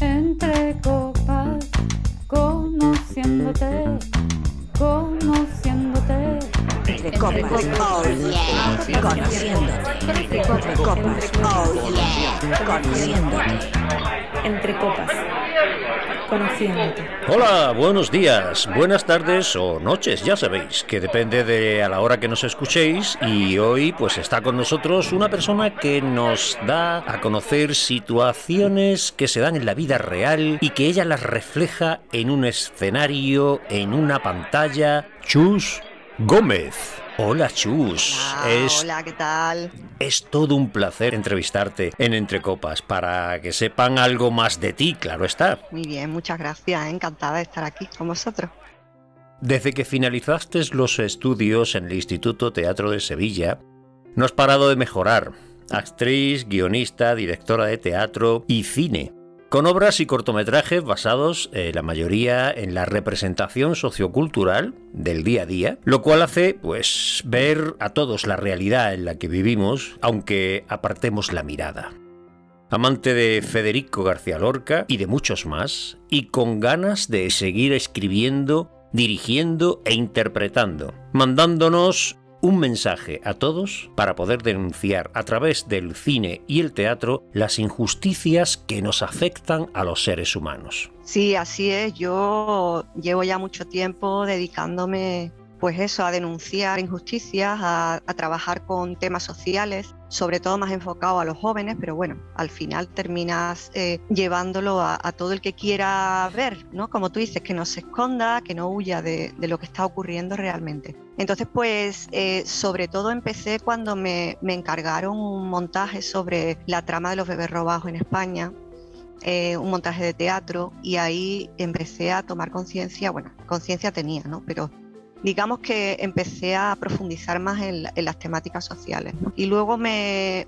Entre copas, conociéndote, conociéndote. Entre copas, oh yeah, conociéndote. Entre copas, oh yeah, conociéndote. Entre copas, conociéndote. Hola, buenos días, buenas tardes o noches, ya sabéis, que depende de a la hora que nos escuchéis y hoy pues está con nosotros una persona que nos da a conocer situaciones que se dan en la vida real y que ella las refleja en un escenario, en una pantalla. Chus Gómez. Hola Chus. Hola, es hola, ¿qué tal? es todo un placer entrevistarte en Entre Copas para que sepan algo más de ti, claro está. Muy bien, muchas gracias, encantada de estar aquí con vosotros. Desde que finalizaste los estudios en el Instituto Teatro de Sevilla, no has parado de mejorar. Actriz, guionista, directora de teatro y cine. Con obras y cortometrajes basados, eh, la mayoría, en la representación sociocultural del día a día, lo cual hace, pues, ver a todos la realidad en la que vivimos, aunque apartemos la mirada. Amante de Federico García Lorca y de muchos más, y con ganas de seguir escribiendo, dirigiendo e interpretando, mandándonos un mensaje a todos para poder denunciar a través del cine y el teatro las injusticias que nos afectan a los seres humanos. Sí, así es, yo llevo ya mucho tiempo dedicándome pues eso, a denunciar injusticias, a, a trabajar con temas sociales, sobre todo más enfocado a los jóvenes, pero bueno, al final terminas eh, llevándolo a, todo el que quiera ver, ¿no? Como tú dices, que no se esconda, que no huya de, de lo que está ocurriendo realmente. Entonces, pues, eh, sobre todo empecé cuando me, me encargaron un montaje sobre la trama de los bebés robados en España, eh, un montaje de teatro y ahí empecé a tomar conciencia, bueno, conciencia tenía, ¿no? Pero digamos que empecé a profundizar más en, las temáticas sociales. ¿no? Y luego me,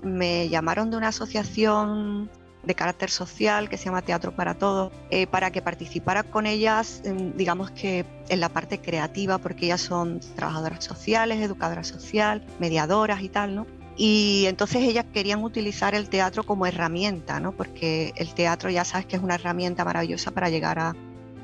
llamaron de una asociación de carácter social que se llama Teatro para Todos, eh, para que participara con ellas, digamos que en la parte creativa, porque ellas son trabajadoras sociales, educadoras social, mediadoras y tal, ¿no? Y entonces ellas querían utilizar el teatro como herramienta, ¿no? Porque el teatro ya sabes que es una herramienta maravillosa para llegar a,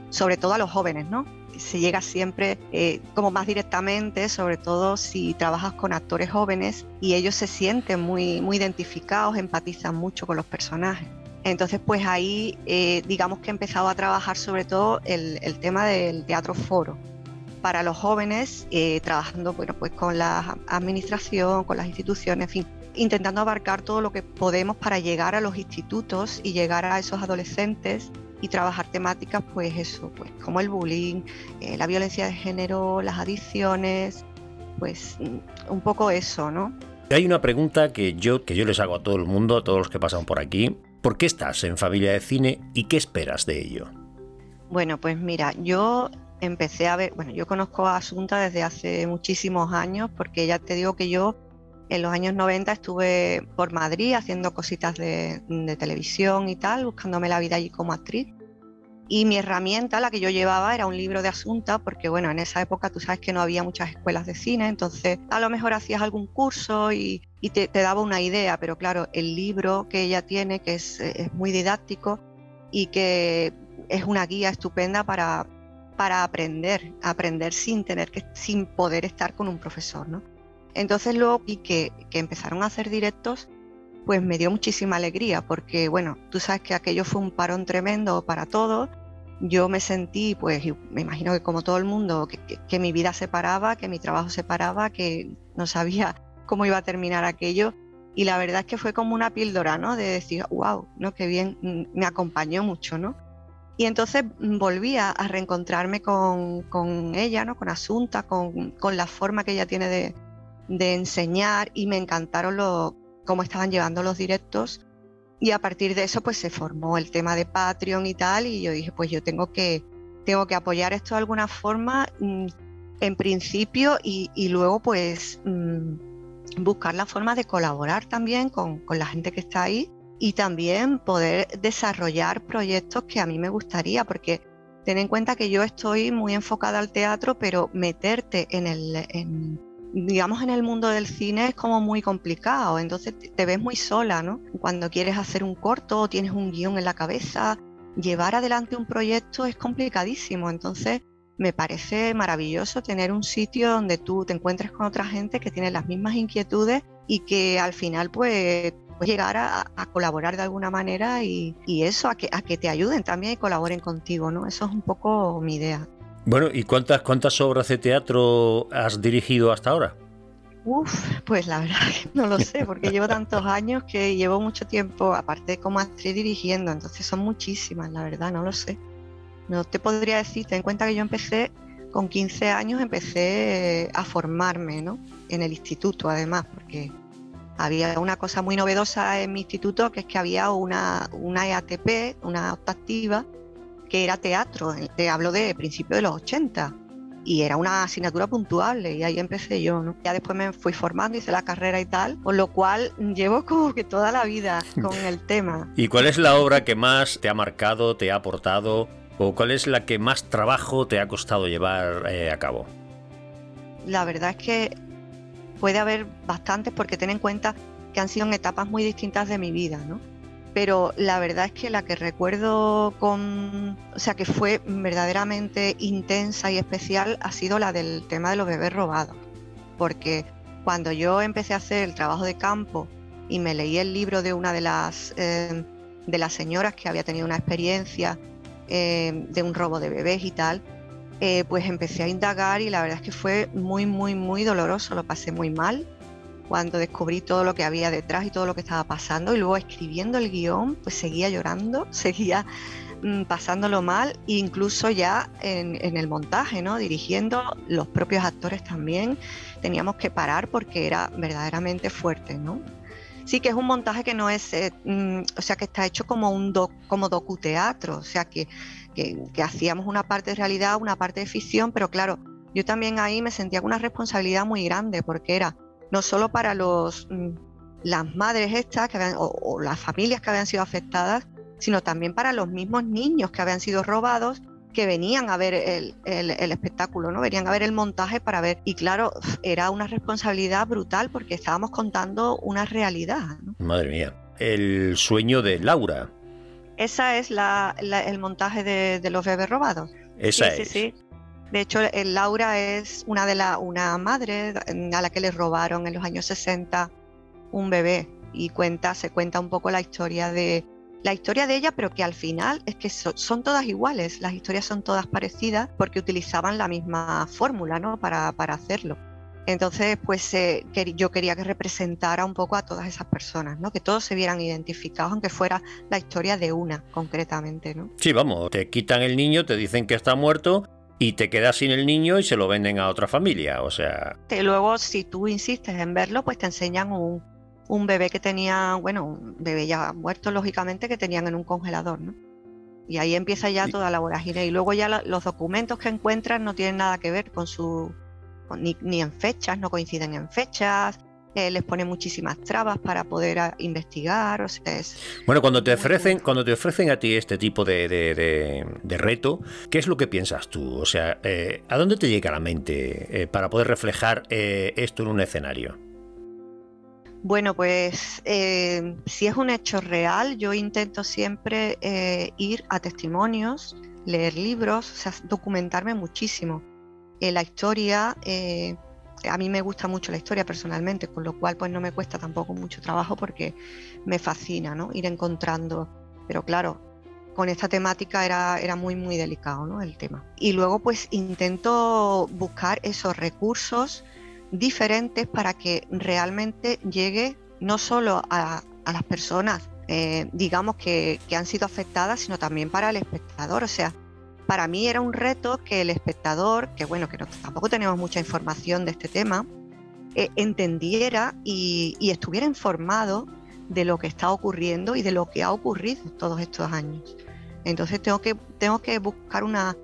sobre todo a los jóvenes, ¿no? Se llega siempre eh, como más directamente, sobre todo si trabajas con actores jóvenes y ellos se sienten muy, muy identificados, empatizan mucho con los personajes. Entonces, pues ahí eh, digamos que he empezado a trabajar sobre todo el, tema del teatro foro para los jóvenes, eh, trabajando bueno, pues con la administración, con las instituciones, intentando abarcar todo lo que podemos para llegar a los institutos y llegar a esos adolescentes y trabajar temáticas, pues eso, pues como el bullying, eh, la violencia de género, las adicciones, pues un poco eso, ¿no? Hay una pregunta que yo, que yo les hago a todo el mundo, a todos los que pasan por aquí. ¿Por qué estás en familia de cine y qué esperas de ello? Bueno, pues mira, yo empecé a ver, bueno, yo conozco a Asunta desde hace muchísimos años, porque ya te digo que yo en los años 90 estuve por Madrid haciendo cositas de, de, televisión y tal, buscándome la vida allí como actriz. Y mi herramienta, la que yo llevaba, era un libro de Asunta, porque bueno, en esa época tú sabes que no había muchas escuelas de cine, entonces a lo mejor hacías algún curso y, y te, te, daba una idea, pero claro, el libro que ella tiene, que es, es muy didáctico y que es una guía estupenda para, para aprender, aprender sin tener que, sin poder estar con un profesor, ¿no? Entonces luego vi que, que, empezaron a hacer directos, pues me dio muchísima alegría, porque bueno, tú sabes que aquello fue un parón tremendo para todos. Yo me sentí, pues me imagino que como todo el mundo, que, que, que mi vida se paraba, que mi trabajo se paraba, que no sabía cómo iba a terminar aquello. Y la verdad es que fue como una píldora, ¿no? De decir, wow, ¿no? Qué bien, me acompañó mucho, ¿no? Y entonces volví a, a reencontrarme con, con, ella, ¿no? con Asunta, con, con, la forma que ella tiene de, de enseñar y me encantaron lo, cómo estaban llevando los directos. Y a partir de eso pues se formó el tema de Patreon y tal y yo dije pues yo tengo que, tengo que apoyar esto de alguna forma mmm, en principio y, y luego pues mmm, buscar la forma de colaborar también con, con la gente que está ahí y también poder desarrollar proyectos que a mí me gustaría, porque ten en cuenta que yo estoy muy enfocada al teatro, pero meterte en, el, digamos, en el mundo del cine es como muy complicado, entonces te ves muy sola, ¿no? Cuando quieres hacer un corto o tienes un guion en la cabeza, llevar adelante un proyecto es complicadísimo, entonces me parece maravilloso tener un sitio donde tú te encuentres con otra gente que tiene las mismas inquietudes y que al final pues pues llegar a, colaborar de alguna manera y, eso, a que, a que te ayuden también y colaboren contigo, ¿no? Eso es un poco mi idea. Bueno, ¿y cuántas, cuántas obras de teatro has dirigido hasta ahora? Uf, pues la verdad que no lo sé, porque llevo tantos años que llevo mucho tiempo, aparte como actriz dirigiendo, entonces son muchísimas, la verdad, no lo sé. No te podría decir, ten en cuenta que yo empecé con 15 años, empecé a formarme, ¿no? En el instituto, además, porque había una cosa muy novedosa en mi instituto, que es que había una, una EATP, una optativa, que era teatro, te hablo de principios de los 80 y era una asignatura puntuable y ahí empecé yo, ¿no? Ya después me fui formando, hice la carrera y tal, con lo cual llevo como que toda la vida con el tema. ¿Y cuál es la obra que más te ha marcado, te ha aportado o cuál es la que más trabajo te ha costado llevar eh, a cabo? La verdad es que puede haber bastantes porque ten en cuenta que han sido en etapas muy distintas de mi vida, ¿no? Pero la verdad es que la que recuerdo con, o sea, que fue verdaderamente intensa y especial ha sido la del tema de los bebés robados, porque cuando yo empecé a hacer el trabajo de campo y me leí el libro de una de las eh, de las señoras que había tenido una experiencia eh, de un robo de bebés y tal, eh, pues empecé a indagar y la verdad es que fue muy, muy, muy doloroso, lo pasé muy mal cuando descubrí todo lo que había detrás y todo lo que estaba pasando y luego escribiendo el guion, pues seguía llorando, seguía mm, pasándolo mal, incluso ya en, el montaje, ¿no? Dirigiendo los propios actores también, teníamos que parar porque era verdaderamente fuerte, ¿no? Sí que es un montaje que no es, eh, mm, o sea, que está hecho como un doc, como docuteatro, o sea, que, que, que hacíamos una parte de realidad, una parte de ficción, pero claro, yo también ahí me sentía con una responsabilidad muy grande porque era no solo para los, mm, las madres estas que o, las familias que habían sido afectadas, sino también para los mismos niños que habían sido robados que venían a ver el, espectáculo, ¿no? Venían a ver el montaje para ver. Y claro, era una responsabilidad brutal porque estábamos contando una realidad. Madre mía. El sueño de Laura. Esa es el montaje de, los bebés robados. Esa es. Sí, sí. De hecho, Laura es una de una madre a la que le robaron en los años 60 un bebé y cuenta, se cuenta un poco la historia de la historia de ella, pero que al final es que son todas iguales, las historias son todas parecidas porque utilizaban la misma fórmula ¿no? para, para hacerlo. Entonces, pues eh, yo quería que representara un poco a todas esas personas, ¿no? Que todos se vieran identificados, aunque fuera la historia de una concretamente, ¿no? Sí, vamos, te quitan el niño, te dicen que está muerto y te quedas sin el niño y se lo venden a otra familia, o sea... Y luego, si tú insistes en verlo, pues te enseñan un, un bebé que tenía, bueno, un bebé ya muerto, lógicamente, que tenían en un congelador, ¿no? Y ahí empieza ya toda la vorágine. Y luego ya los documentos que encuentran no tienen nada que ver con su... Ni, ni en fechas, no coinciden en fechas, eh, les pone muchísimas trabas para poder ah, investigar. O sea, es bueno, cuando te ofrecen, cuando te ofrecen a ti este tipo de, reto, ¿qué es lo que piensas tú? O sea, eh, ¿a dónde te llega la mente eh, para poder reflejar esto en un escenario? Bueno, pues si es un hecho real, yo intento siempre ir a testimonios, leer libros, o sea, documentarme muchísimo. la historia a mí me gusta mucho la historia personalmente, con lo cual pues no me cuesta tampoco mucho trabajo porque me fascina ¿no? ir encontrando. Pero claro, con esta temática era, era muy muy delicado ¿no? el tema. Y luego pues intento buscar esos recursos diferentes para que realmente llegue no solo a, las personas eh, digamos que, que han sido afectadas, sino también para el espectador. O sea, para mí era un reto que el espectador, que bueno, que tampoco tenemos mucha información de este tema, eh, entendiera y, estuviera informado de lo que está ocurriendo y de lo que ha ocurrido todos estos años. Entonces tengo que, tengo que buscar una,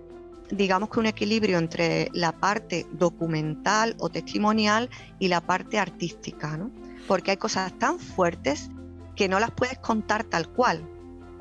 digamos que un equilibrio entre la parte documental o testimonial y la parte artística, ¿no? Porque hay cosas tan fuertes que no las puedes contar tal cual.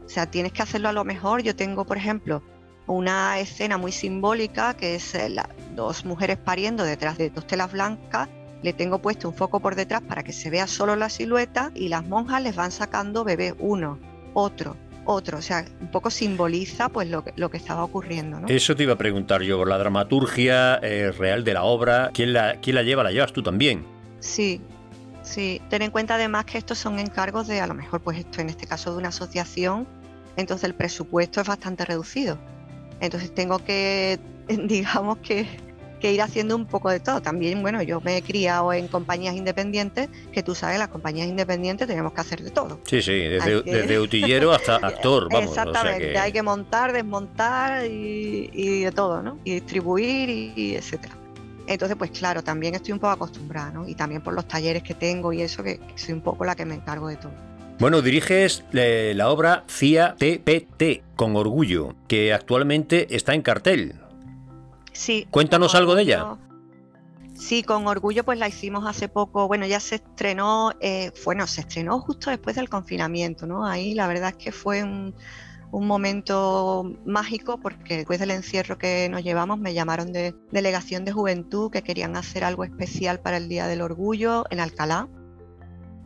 O sea, tienes que hacerlo a lo mejor. Yo tengo, por ejemplo, una escena muy simbólica que es eh, dos mujeres pariendo detrás de dos telas blancas le tengo puesto un foco por detrás para que se vea solo la silueta y las monjas les van sacando bebé uno, otro, otro. O sea, un poco simboliza pues lo que, lo que estaba ocurriendo. ¿no? Eso te iba a preguntar yo, la dramaturgia eh, real de la obra, ¿quién la, ¿quién la lleva? ¿La llevas tú también? Sí, sí. Ten en cuenta además que estos son encargos de, a lo mejor, pues esto en este caso de una asociación, entonces el presupuesto es bastante reducido. Entonces tengo que, digamos que que ir haciendo un poco de todo. También, bueno, yo me he criado en compañías independientes, que tú sabes, las compañías independientes tenemos que hacer de todo. Sí, sí, desde, utillero hasta actor, vamos. Exactamente, hay que montar, desmontar y, de todo, ¿no? Y distribuir y, etcétera. Entonces, pues claro, también estoy un poco acostumbrada, ¿no? Y también por los talleres que tengo y eso, que, soy un poco la que me encargo de todo. Bueno, diriges eh, la obra CIA TPT con orgullo, que actualmente está en cartel. Sí. Cuéntanos algo de ella. Sí, con orgullo pues la hicimos hace poco, bueno, ya se estrenó, eh, bueno, se estrenó justo después del confinamiento, ¿no? Ahí la verdad es que fue un, momento mágico porque después del encierro que nos llevamos me llamaron de delegación de juventud que querían hacer algo especial para el Día del Orgullo en Alcalá.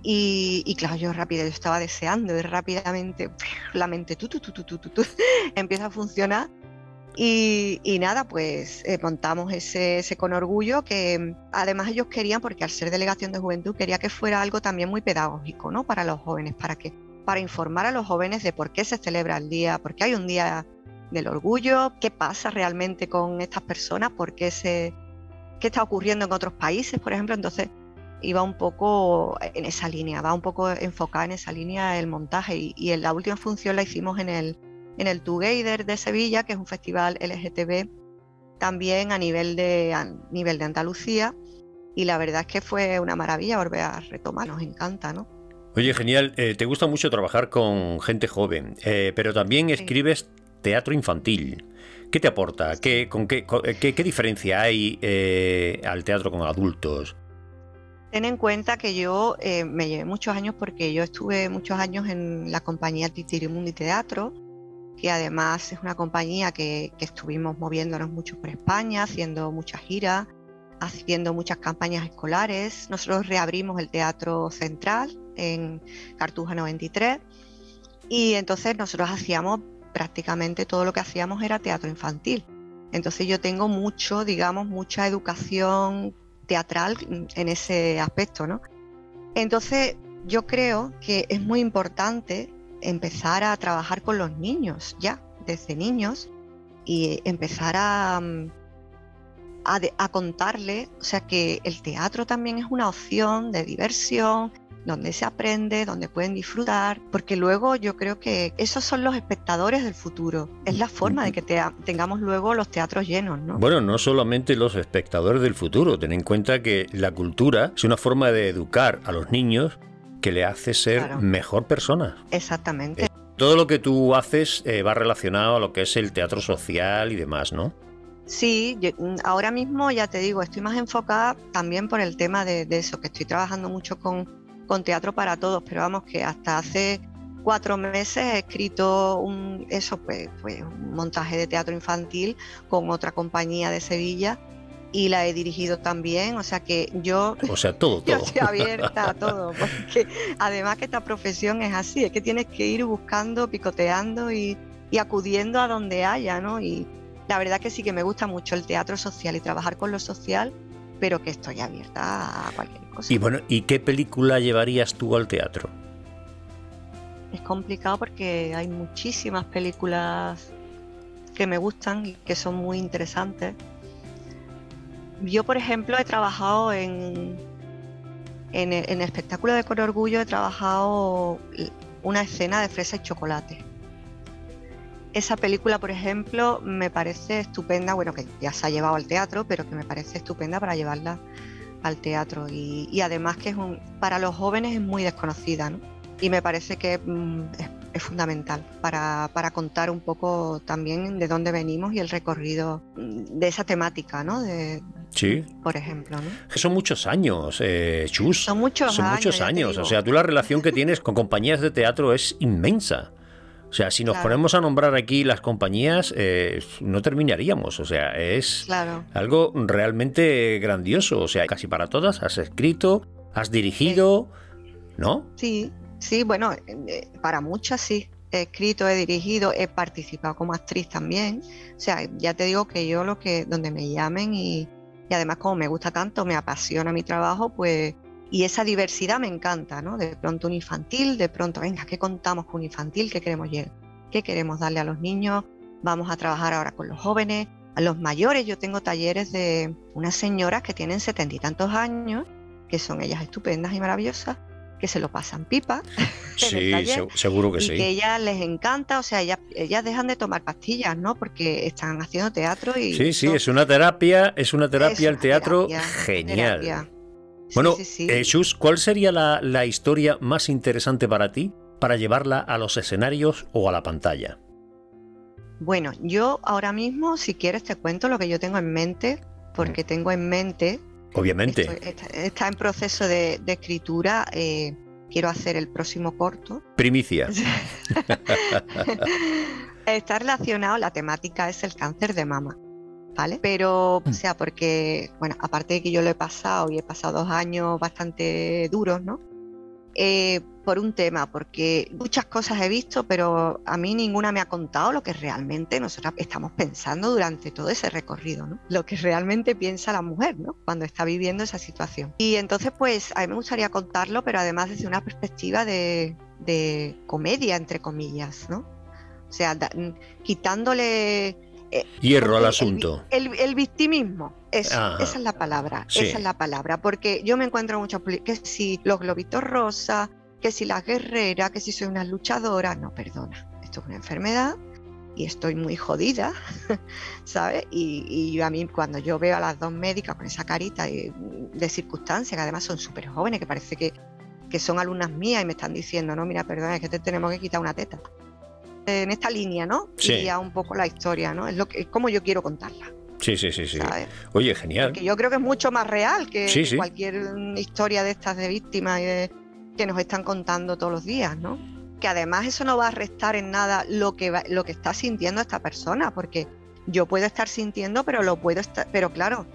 Y, claro, yo rápido, yo estaba deseando y rápidamente la mente tu, tu, tu, empieza a funcionar y, nada, pues eh, montamos ese, con orgullo que mm, además ellos querían, porque al ser delegación de juventud, quería que fuera algo también muy pedagógico, ¿no? Para los jóvenes, para que para informar a los jóvenes de por qué se celebra el día, por qué hay un día del orgullo, qué pasa realmente con estas personas, por qué se qué está ocurriendo en otros países, por ejemplo. Entonces iba un poco en esa línea, va un poco enfocada en esa línea el montaje y, y en la última función la hicimos en el en el Together de Sevilla, que es un festival LGTB también a nivel de, nivel de Andalucía. Y la verdad es que fue una maravilla volver a retomar, nos encanta, ¿no? Oye, genial, eh, te gusta mucho trabajar con gente joven, eh, pero también escribes teatro infantil. ¿Qué te aporta? ¿Qué, con qué, qué, diferencia hay eh, al teatro con adultos? Ten en cuenta que yo me llevé muchos años porque yo estuve muchos años en la compañía Titirimundi Teatro, que además es una compañía que, estuvimos moviéndonos mucho por España, haciendo muchas giras, haciendo muchas campañas escolares. Nosotros reabrimos el Teatro Central en Cartuja 93 y entonces nosotros hacíamos prácticamente todo lo que hacíamos era teatro infantil. Entonces yo tengo mucho, digamos, mucha educación teatral en ese aspecto, ¿no? Entonces yo creo que es muy importante empezar a trabajar con los niños ya, desde niños, y empezar a, mm, a, contarle, o sea, que el teatro también es una opción de diversión, donde se aprende, donde pueden disfrutar, porque luego yo creo que esos son los espectadores del futuro. Es la forma de que tengamos luego los teatros llenos, ¿no? Bueno, no solamente los espectadores del futuro, ten en cuenta que la cultura es una forma de educar a los niños que le hace ser mejor persona. Exactamente. Eh, todo lo que tú haces eh, va relacionado a lo que es el teatro social y demás, ¿no? Sí, mm, ahora mismo ya te digo, estoy más enfocada también por el tema de, eso, que estoy trabajando mucho con, con, teatro para todos, pero vamos que hasta hace cuatro meses he escrito un, eso, pues, pues un montaje de teatro infantil con otra compañía de Sevilla y la he dirigido también, o sea que yo... O sea, todo, todo. estoy abierta a todo, porque además que esta profesión es así, es que tienes que ir buscando, picoteando y, acudiendo a donde haya, ¿no? Y la verdad que sí que me gusta mucho el teatro social y trabajar con lo social, pero que estoy abierta a cualquier cosa. Y bueno, ¿y qué película llevarías tú al teatro? Es complicado porque hay muchísimas películas que me gustan y que son muy interesantes yo, por ejemplo, he trabajado en, en, el espectáculo de Con Orgullo, he trabajado una escena de fresa y chocolate. Esa película, por ejemplo, me parece estupenda, bueno, que ya se ha llevado al teatro, pero que me parece estupenda para llevarla al teatro. Y, además que es un, para los jóvenes es muy desconocida, ¿no? Y me parece que mm, es, fundamental para, para, contar un poco también de dónde venimos y el recorrido mm, de esa temática, ¿no? De, Sí. Por ejemplo, ¿no? Son muchos años, eh, Chus. Son muchos Son años. muchos años. O sea, tú la relación que tienes con compañías de teatro es inmensa. O sea, si nos Claro. ponemos a nombrar aquí las compañías, eh, no terminaríamos. O sea, es Claro. algo realmente grandioso. O sea, casi para todas has escrito, has dirigido, ¿no? Sí, sí, bueno, eh, para muchas sí. He escrito, he dirigido, he participado como actriz también. O sea, ya te digo que yo lo que, donde me llamen y, y además como me gusta tanto, me apasiona mi trabajo, pues, y esa diversidad me encanta, ¿no? De pronto un infantil, de pronto, venga, ¿qué contamos con un infantil? ¿Qué queremos llegar? ¿Qué queremos darle a los niños? Vamos a trabajar ahora con los jóvenes, a los mayores. Yo tengo talleres de unas señoras que tienen setenta y tantos años, que son ellas estupendas y maravillosas, que se lo pasan pipa. en el Sí, taller, seguro que y sí. que ellas les encanta, o sea, ellas, ellas dejan de tomar pastillas, ¿no? Porque están haciendo teatro y Sí, sí, es una terapia, es una terapia es el una teatro terapia, genial. terapia. Sí, Bueno, sí, sí. eh, Shus, ¿cuál sería la, la historia más interesante para ti para llevarla a los escenarios o a la pantalla? Bueno, yo ahora mismo, si quieres, te cuento lo que yo tengo en mente, porque tengo en mente, Obviamente. estoy- está, está en proceso de, de escritura, eh, quiero hacer el próximo corto. Primicia. Está relacionado, la temática es el cáncer de mama, ¿vale? Pero, Mm. o sea, porque, bueno, aparte de que yo lo he pasado y he pasado dos años bastante duros, ¿no? Eh, por un tema, porque muchas cosas he visto, pero a mí ninguna me ha contado lo que realmente nosotros estamos pensando durante todo ese recorrido, ¿no? Lo que realmente piensa la mujer, ¿no? Cuando está viviendo esa situación. Y entonces, pues, a mí me gustaría contarlo, pero además desde una perspectiva de, de comedia, entre comillas, ¿no? O sea, da- mm, Hierro al asunto. El, vi- el- el victimismo, eso, Ajá. esa es la palabra, Sí. esa es la palabra, porque yo me encuentro muchos poli- que si los globitos rosas, que si las guerreras, que si soy una luchadora, no, perdona, esto es una enfermedad y estoy muy jodida, ¿sabes? Y, y a mí cuando yo veo a las dos médicas con esa carita de, de circunstancia, que además son súper jóvenes, que parece que, que son alumnas mías y me están diciendo, no, mira, perdona, es que te tenemos que quitar una teta. En esta línea, ¿no? Sí. Y ya un poco la historia, ¿no? Es lo que, es como yo quiero contarla, Sí, sí, sí, sí. ¿sabes? Oye, genial. Porque yo creo que es mucho más real que, Sí, que sí. cualquier historia de estas de víctimas y de- que nos están contando todos los días, ¿no? Que además eso no va a restar en nada lo que va- lo que está sintiendo esta persona, porque yo puedo estar sintiendo, pero lo puedo estar, pero claro,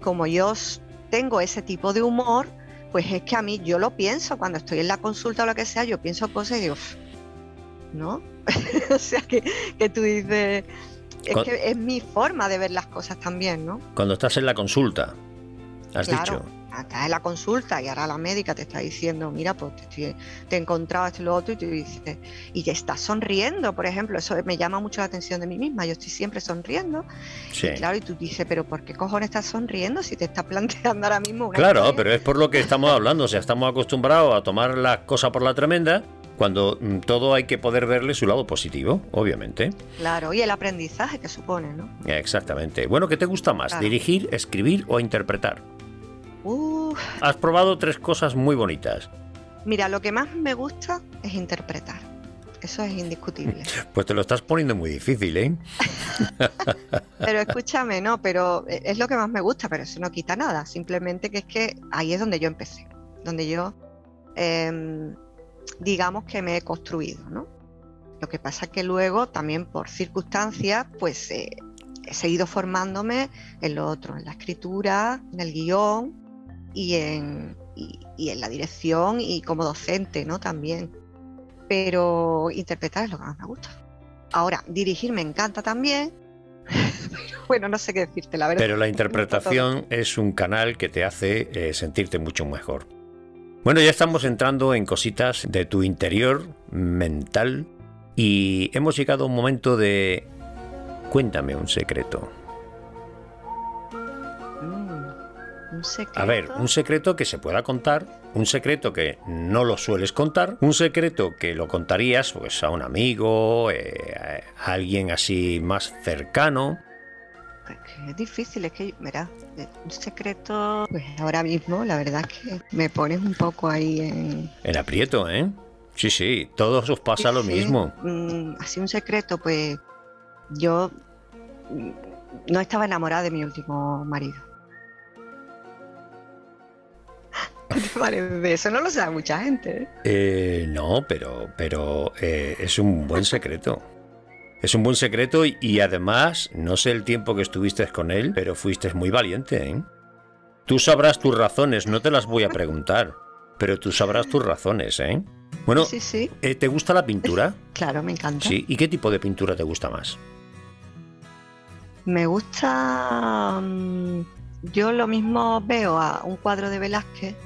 como yo tengo ese tipo de humor, pues es que a mí yo lo pienso cuando estoy en la consulta o lo que sea, yo pienso cosas y digo, ¿no? o sea que, que tú dices, es Con- que es mi forma de ver las cosas también, ¿no? Cuando estás en la consulta, has Claro. dicho. Acá en la consulta y ahora la médica te está diciendo, mira, pues te, estoy- te he encontrado esto y lo otro y tú dices, y te estás sonriendo, por ejemplo, eso me llama mucho la atención de mí misma, yo estoy siempre sonriendo, Sí. claro, y tú dices, pero ¿por qué cojones estás sonriendo si te estás planteando ahora mismo una Claro, historia?". pero es por lo que estamos hablando. O sea, estamos acostumbrados a tomar las cosas por la tremenda cuando mm, todo hay que poder verle su lado positivo, obviamente. Claro, y el aprendizaje que supone, ¿no? Exactamente. Bueno, ¿qué te gusta más? Claro. ¿Dirigir, escribir o interpretar? Has probado tres cosas muy bonitas. mira, lo que más me gusta es interpretar, eso es indiscutible. Pues te lo estás poniendo muy difícil, ¿eh? Pero escúchame, no, pero e, es lo que más me gusta, pero eso no quita nada. Simplemente que es que ahí es donde yo empecé, donde yo, em, digamos que me he construido, ¿no? Lo que pasa es que luego, también por circunstancias, pues eh, he seguido formándome en lo otro, en la escritura, en el guion y en, y, y en la dirección y como docente, ¿no? También. Pero interpretar es lo que más me gusta. Ahora, dirigir me encanta también. Bueno, no sé qué decirte, la verdad. Pero la interpretación es un canal que te hace eh, sentirte mucho mejor. Bueno, ya estamos entrando en cositas de tu interior mental y hemos llegado a un momento de... Cuéntame un secreto. Mm, un secreto. A ver, un secreto que se pueda contar, un secreto que no lo sueles contar, un secreto que lo contarías pues a un amigo, eh, a alguien así más cercano. Es difícil, es que, mira, eh, un secreto, pues ahora mismo, la verdad es que me pones un poco ahí en. En aprieto, ¿eh? Sí, sí, todos os pasa lo mismo. mm, así un secreto, pues yo mm, no estaba enamorada de mi último marido. ¿Qué te parece? Eso no lo sabe mucha gente. ¿eh? Eh, no, pero, pero eh, es un buen secreto. Es un buen secreto y, y además, no sé el tiempo que estuviste con él, pero fuiste muy valiente, ¿eh? Tú sabrás tus razones, no te las voy a preguntar, pero tú sabrás tus razones, ¿eh? Bueno, Sí, sí, eh, ¿te gusta la pintura? claro, me encanta. Sí. ¿Y qué tipo de pintura te gusta más? Me gusta. mm, Yo lo mismo veo a un cuadro de Velázquez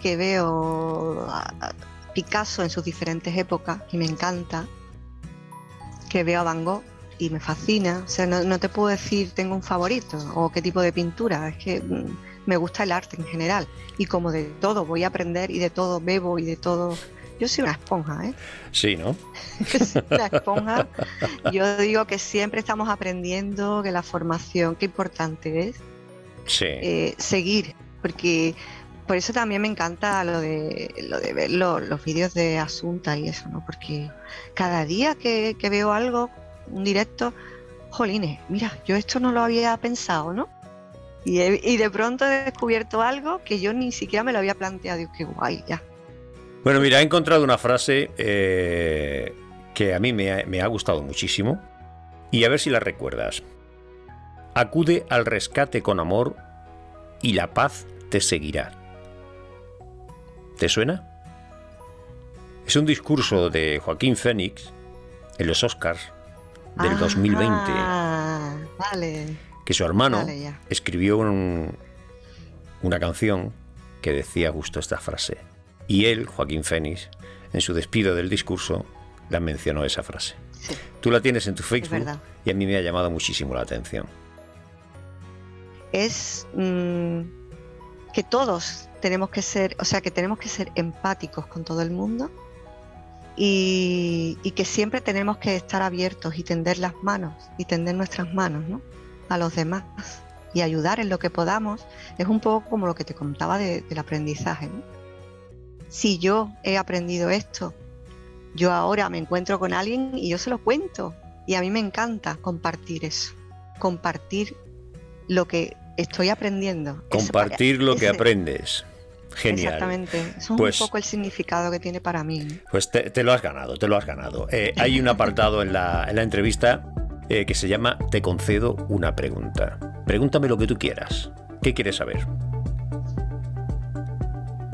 que veo a Picasso en sus diferentes épocas y me encanta. Que veo a Van Gogh y me fascina. O sea, no, no te puedo decir tengo un favorito o qué tipo de pintura. Es que me gusta el arte en general. Y como de todo voy a aprender y de todo bebo y de todo. Yo soy una esponja, ¿eh? Sí, ¿no? la esponja. Yo digo que siempre estamos aprendiendo que la formación, qué importante es Sí. eh, seguir, porque por eso también me encanta lo de, lo de ver lo- los vídeos de Asunta y eso, ¿no? Porque cada día que, veo algo, un directo, jolines, mira, yo esto no lo había pensado, ¿no? Y, de pronto he descubierto algo que yo ni siquiera me lo había planteado. Qué guay, ya. Bueno, mira, he encontrado una frase eh, que a mí me ha, me ha gustado muchísimo y a ver si la recuerdas. Acude al rescate con amor y la paz te seguirá. ¿Te suena? Es un discurso de Joaquín Fénix en los Oscars del 2020 Ah, vale, que su hermano vale, escribió un- una canción que decía justo esta frase. Y él, Joaquín Fénix, en su despido del discurso, la mencionó esa frase. Sí. Tú la tienes en tu Facebook y a mí me ha llamado muchísimo la atención. es mm, que todos tenemos que ser, o sea, que tenemos que ser empáticos con todo el mundo y, que siempre tenemos que estar abiertos y tender las manos y tender nuestras manos ¿no? a los demás y ayudar en lo que podamos. Es un poco como lo que te contaba de- del aprendizaje. ¿no? Si yo he aprendido esto, yo ahora me encuentro con alguien y yo se lo cuento. Y a mí me encanta compartir eso, compartir lo que estoy aprendiendo. Eso Compartir lo que ese- aprendes. Genial. Exactamente. Eso es Pues- un poco el significado que tiene para mí. Pues te, te lo has ganado, te lo has ganado. Eh, hay un apartado en la, en la entrevista eh, que se llama Te concedo una pregunta. Pregúntame lo que tú quieras. ¿Qué quieres saber?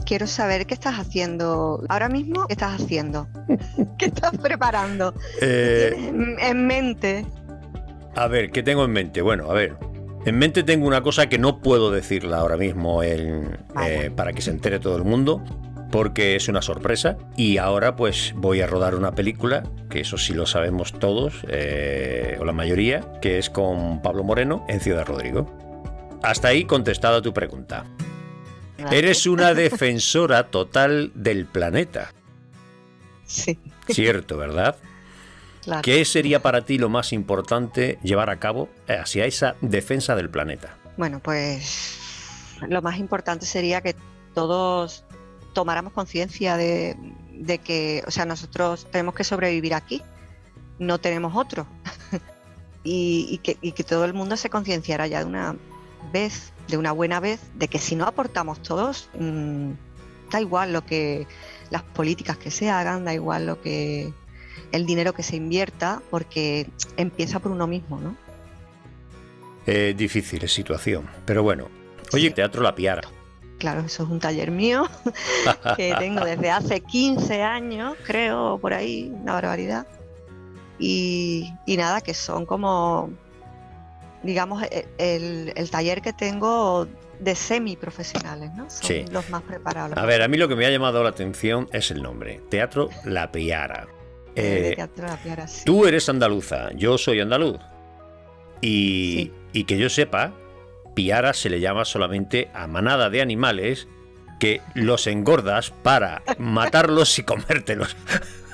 Quiero saber qué estás haciendo ahora mismo. ¿Qué estás haciendo? ¿Qué estás preparando? Eh, ¿Tienes en- en mente? A ver, ¿qué tengo en mente? Bueno, a ver. En mente tengo una cosa que no puedo decirla ahora mismo en- Vale. eh, para que se entere todo el mundo, porque es una sorpresa. Y ahora pues voy a rodar una película, que eso sí lo sabemos todos, eh, o la mayoría, que es con Pablo Moreno en Ciudad Rodrigo. Hasta ahí contestada tu pregunta. Eres una defensora total del planeta. Sí, Cierto, ¿verdad? Claro. ¿Qué sería para ti lo más importante llevar a cabo hacia esa defensa del planeta? Bueno, pues lo más importante sería que todos tomáramos conciencia de, de que, o sea, nosotros tenemos que sobrevivir aquí, no tenemos otro. y, y que, y que todo el mundo se concienciara ya de una vez, de una buena vez, de que si no aportamos todos, mm, da igual lo que las políticas que se hagan, da igual lo que el dinero que se invierta, porque empieza por uno mismo, ¿no? Eh, difícil situación, pero bueno. Oye, Sí. Teatro La Piara. Claro, eso es un taller mío que tengo desde hace 15 años, creo, por ahí, una barbaridad. Y, y nada, que son como, digamos, e- el, el taller que tengo de semiprofesionales, ¿no? Son Sí. los más preparados. A ver, a mí lo que me ha llamado la atención es el nombre. Teatro La Piara. Eh, tú eres andaluza, yo soy andaluz. Y, y que yo sepa, Piara se le llama solamente a manada de animales que los engordas para matarlos y comértelos.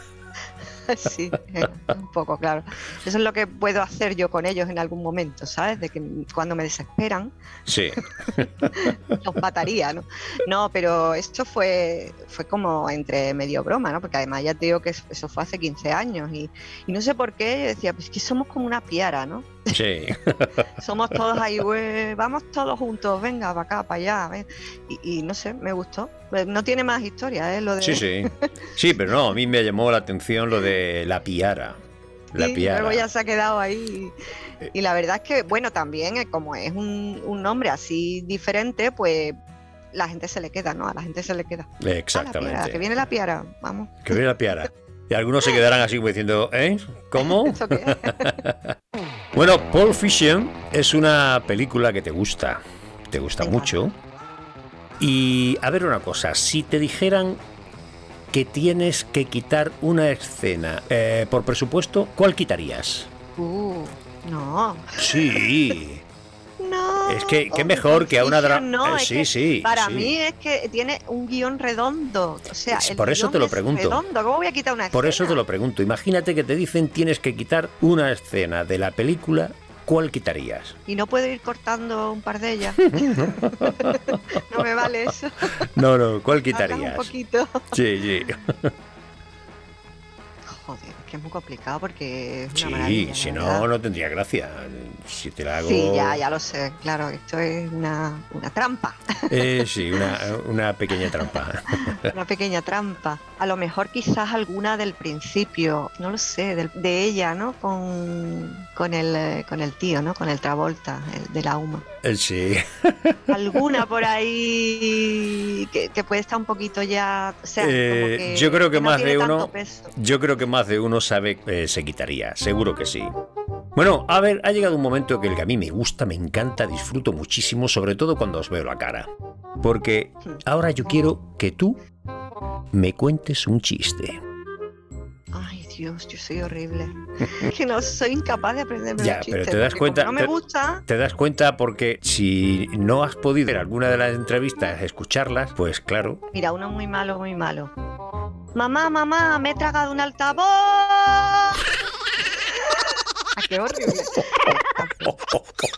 Sí, eh, un poco, claro. Eso es lo que puedo hacer yo con ellos en algún momento, ¿sabes? De que cuando me desesperan, Sí. los mataría, ¿no? No, pero esto fue, fue como entre medio broma, ¿no? Porque además ya te digo que eso eso fue hace 15 años y, y no sé por qué yo decía, pues que somos como una piara, ¿no? Sí. Somos todos ahí, güey, vamos todos juntos, venga, para acá, para allá. ven. Y, y no sé, me gustó. Eh, No tiene más historia, ¿eh? Lo de... Sí, sí. Sí, pero no, a mí me llamó la atención lo de la piara. La Sí, piara. luego ya se ha quedado ahí. Y la verdad es que, bueno, también eh, como es un, un nombre así diferente, pues la gente se le queda, ¿no? A la gente se le queda. Ah, la piara, Exactamente. que viene la piara, vamos. Que viene la piara. Y algunos se quedarán así como diciendo, ¿eh? ¿Cómo? Bueno, Pulp Fiction es una película que te gusta. Te gusta mucho. Y a ver una cosa, si te dijeran que tienes que quitar una escena eh, por presupuesto, ¿cuál quitarías? Uh, no, Sí. no. Es que- qué mejor que a una dra- Fiction No, eh, sí, sí, Para sí. mí es que tiene un guion redondo. O sea, Es el por eso te lo pregunto. Redondo. ¿Cómo voy a quitar una Por eso te escena? lo pregunto. Imagínate que te dicen tienes que quitar una escena de la película, ¿cuál quitarías? Y no puedo ir cortando un par de ellas. no me vale eso. No, no, ¿cuál Hablas quitarías? un poquito. Sí, sí. Joder, que es muy complicado porque es una Sí, maravilla. si no, verdad. no tendría gracia. Si te la hago. Sí, ya, ya lo sé. Claro, esto es una, una trampa. Eh, sí, una, una pequeña trampa. Una pequeña trampa. A lo mejor quizás alguna del principio, no lo sé, del- de ella, ¿no? Con, con, el, con el tío, ¿no? Con el Travolta, el de la UMA. Sí, Alguna por ahí que, que puede estar un poquito ya... O sea, Eh, como que, yo creo que no más de uno- peso. yo creo que más de uno sabe eh, se quitaría, seguro que sí. Bueno, a ver, ha llegado un momento que el que a mí me gusta, me encanta, disfruto muchísimo, sobre todo cuando os veo la cara. Porque ahora yo quiero que tú me cuentes un chiste. Ay, Dios, yo soy horrible. que no soy incapaz de aprenderme Ya, los pero te das cuenta- No me te- gusta. Te das cuenta porque si no has podido en alguna de las entrevistas escucharlas, pues claro, Mira, uno muy malo, muy malo. Mamá, mamá, me he tragado un altavoz. Ah, qué horrible.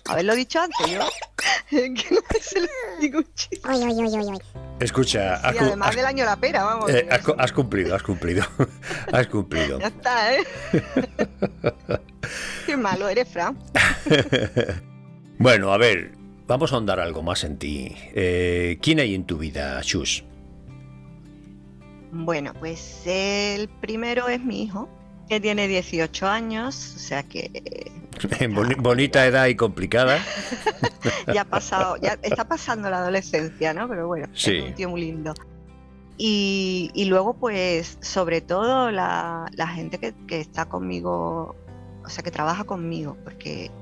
Haberlo dicho antes, yo. que no se lo digo chiste. escucha, has, Y cu- además has- del año la pera, vamos. eh, has cu- has cumplido, has cumplido, has cumplido. Ya está, ¿eh? qué malo eres, Fran. Bueno, a ver, vamos a ahondar algo más en ti. Eh, ¿Quién hay en tu vida, Shus? Bueno, pues el primero es mi hijo, que tiene 18 años, o sea que boni- bonita edad y complicada. ya ha pasado, ya está pasando la adolescencia, ¿no? Pero bueno, Sí. es un tío muy lindo. Y, y luego, pues, sobre todo la, la gente que, que está conmigo, o sea, que trabaja conmigo, porque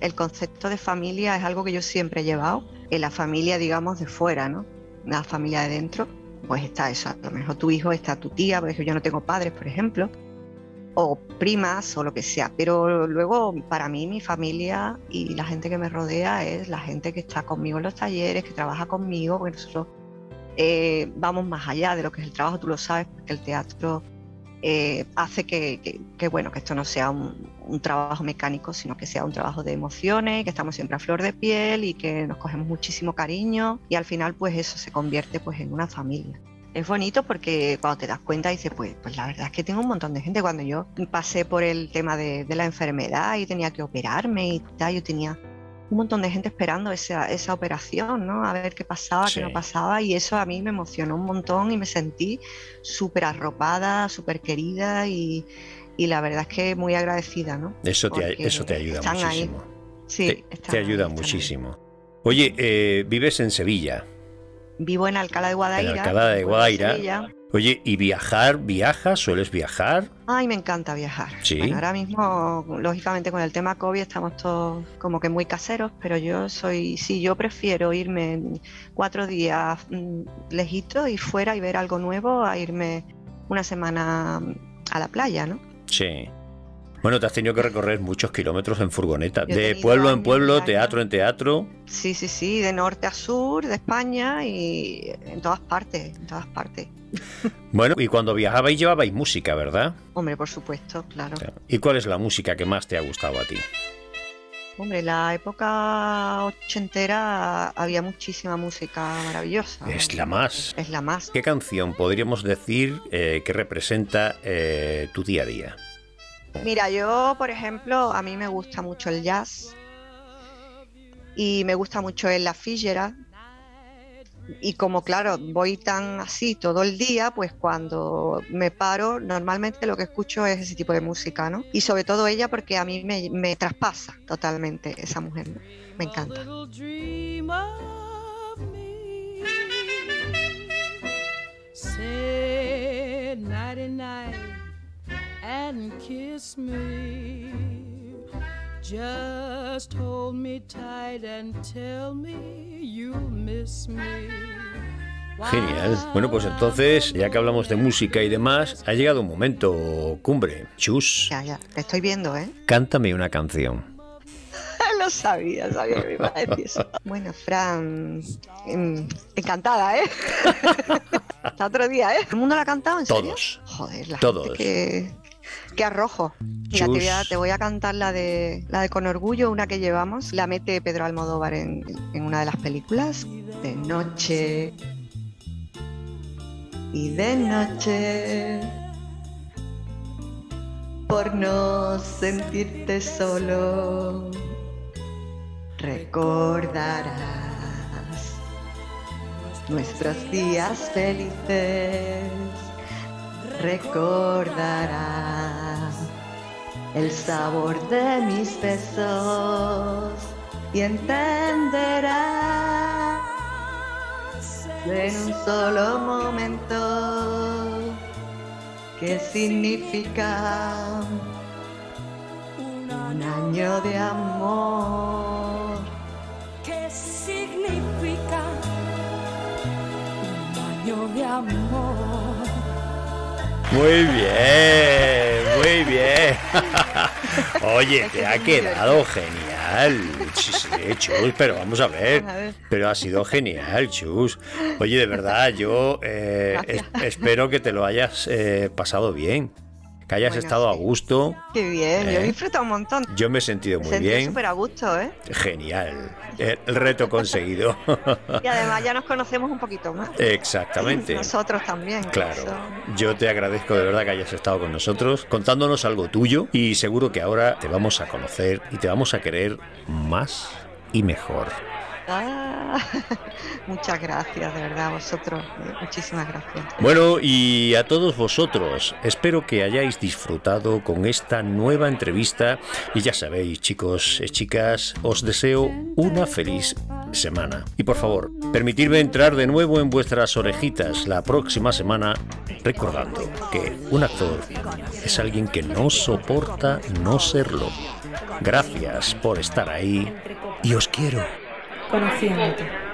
el concepto de familia es algo que yo siempre he llevado, en la familia, digamos, de fuera, ¿no? La familia de dentro, pues está eso, a lo mejor tu hijo está tu tía, porque yo no tengo padres, por ejemplo, o primas o lo que sea, pero luego para mí mi familia y la gente que me rodea es la gente que está conmigo en los talleres, que trabaja conmigo, porque nosotros eh, vamos más allá de lo que es el trabajo, tú lo sabes, porque el teatro eh, hace que, que- que, bueno, que esto no sea un, un trabajo mecánico, sino que sea un trabajo de emociones, que estamos siempre a flor de piel y que nos cogemos muchísimo cariño y al final pues eso se convierte pues en una familia. Es bonito porque cuando te das cuenta dices, pues, pues la verdad es que tengo un montón de gente. Cuando yo pasé por el tema de, de la enfermedad y tenía que operarme y tal, yo tenía un montón de gente esperando esa, esa operación, ¿no? A ver qué pasaba, Sí. qué no pasaba. Y eso a mí me emocionó un montón y me sentí súper arropada, súper querida y, y la verdad es que muy agradecida, ¿no? Eso te, eso te ayuda están ahí. muchísimo. Sí, te, están te ahí, ayuda están ahí. muchísimo. Oye, eh, vives en Sevilla. Vivo en Alcalá de Guadaira. En Alcalá de Guadaira. Oye, ¿y viajar? ¿Viajas? ¿Sueles viajar? Ay, me encanta viajar. Sí. Bueno, ahora mismo, lógicamente, con el tema COVID estamos todos como que muy caseros, pero yo soy, sí, yo prefiero irme cuatro días mm, lejitos y fuera y ver algo nuevo a irme una semana a la playa, ¿no? Sí. Bueno, te has tenido que recorrer muchos kilómetros en furgoneta. Yo De pueblo en pueblo, teatro en teatro. Sí, sí, sí, de norte a sur, de España y en todas partes, en todas partes. Bueno, y cuando viajabais llevabais música, ¿verdad? Hombre, por supuesto, claro. ¿Y cuál es la música que más te ha gustado a ti? Hombre, la época ochentera había muchísima música maravillosa. Es la más. Es la más. ¿Qué canción podríamos decir eh, que representa eh, tu día a día? Mira, yo, por ejemplo, a mí me gusta mucho el jazz y me gusta mucho el la. Y como, claro, voy tan así todo el día, pues cuando me paro, normalmente lo que escucho es ese tipo de música, ¿no? Y sobre todo ella porque a mí me, me traspasa totalmente esa mujer. Me encanta. And kiss me. Just hold me tight and tell me you'll miss me. Genial. Bueno, pues entonces, ya que hablamos de música y demás, ha llegado un momento cumbre. Chus, Ya, ya, te estoy viendo, ¿eh? cántame una canción. Lo sabía, sabía que me iba a decir eso. Bueno, Fran, em, encantada, ¿eh? Hasta otro día, ¿eh? ¿El mundo la ha cantado en serio? Todos. Joder, la Todos. gente que, que arrojo. Mira, te voy, a, te voy a cantar la de, la de Con Orgullo, una que llevamos. La mete Pedro Almodóvar en, en una de las películas. De noche. Y de noche. Por no sentirte solo. Recordarás nuestros días felices recordarás el sabor de mis besos y entenderás en un solo momento qué significa un año de amor. ¿Qué significa un año de amor? Muy bien, muy bien. Oye, te ha quedado genial. Sí, sí, Chus, pero vamos a ver. Pero ha sido genial, Chus. Oye, de verdad, yo eh, es- espero que te lo hayas eh, pasado bien. Que hayas Bueno, estado a gusto. Qué bien, yo ¿Eh? he disfrutado un montón. Yo me he sentido Me muy sentí bien. súper a gusto, ¿eh? Genial. El reto conseguido. Y además ya nos conocemos un poquito más. Exactamente. Nosotros también. Claro, Eso- yo te agradezco de verdad que hayas estado con nosotros, contándonos algo tuyo y seguro que ahora te vamos a conocer y te vamos a querer más y mejor. Ah, muchas gracias, de verdad, vosotros. eh, Muchísimas gracias. Bueno, y a todos vosotros, espero que hayáis disfrutado con esta nueva entrevista y ya sabéis, chicos y chicas, os deseo una feliz semana. Y por favor, permitidme entrar de nuevo en vuestras orejitas la próxima semana recordando que un actor es alguien que no soporta no serlo. Gracias por estar ahí y os quiero conociéndote.